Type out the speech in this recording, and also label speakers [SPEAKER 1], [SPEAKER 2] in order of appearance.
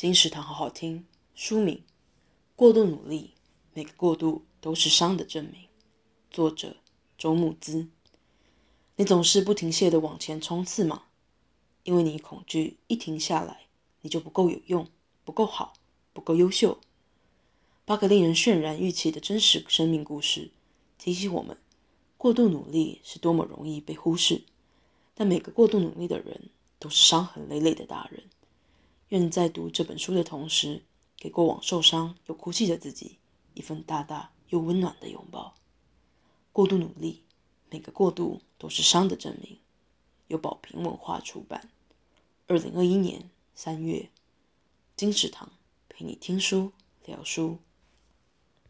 [SPEAKER 1] 金石堂好好听。书名：过度努力，每个过度都是伤的证明。作者：周木姿。你总是不停歇地往前冲刺吗？因为你恐惧一停下来，你就不够有用，不够好，不够优秀。八个令人渲然欲泣的真实生命故事，提醒我们，过度努力是多么容易被忽视。但每个过度努力的人，都是伤痕累累的大人。愿在读这本书的同时，给过往受伤又哭泣的自己一份大大又温暖的拥抱。过度努力，每个过度都是伤的证明。由宝瓶文化出版，二零二一年三月。金石堂陪你听书聊书。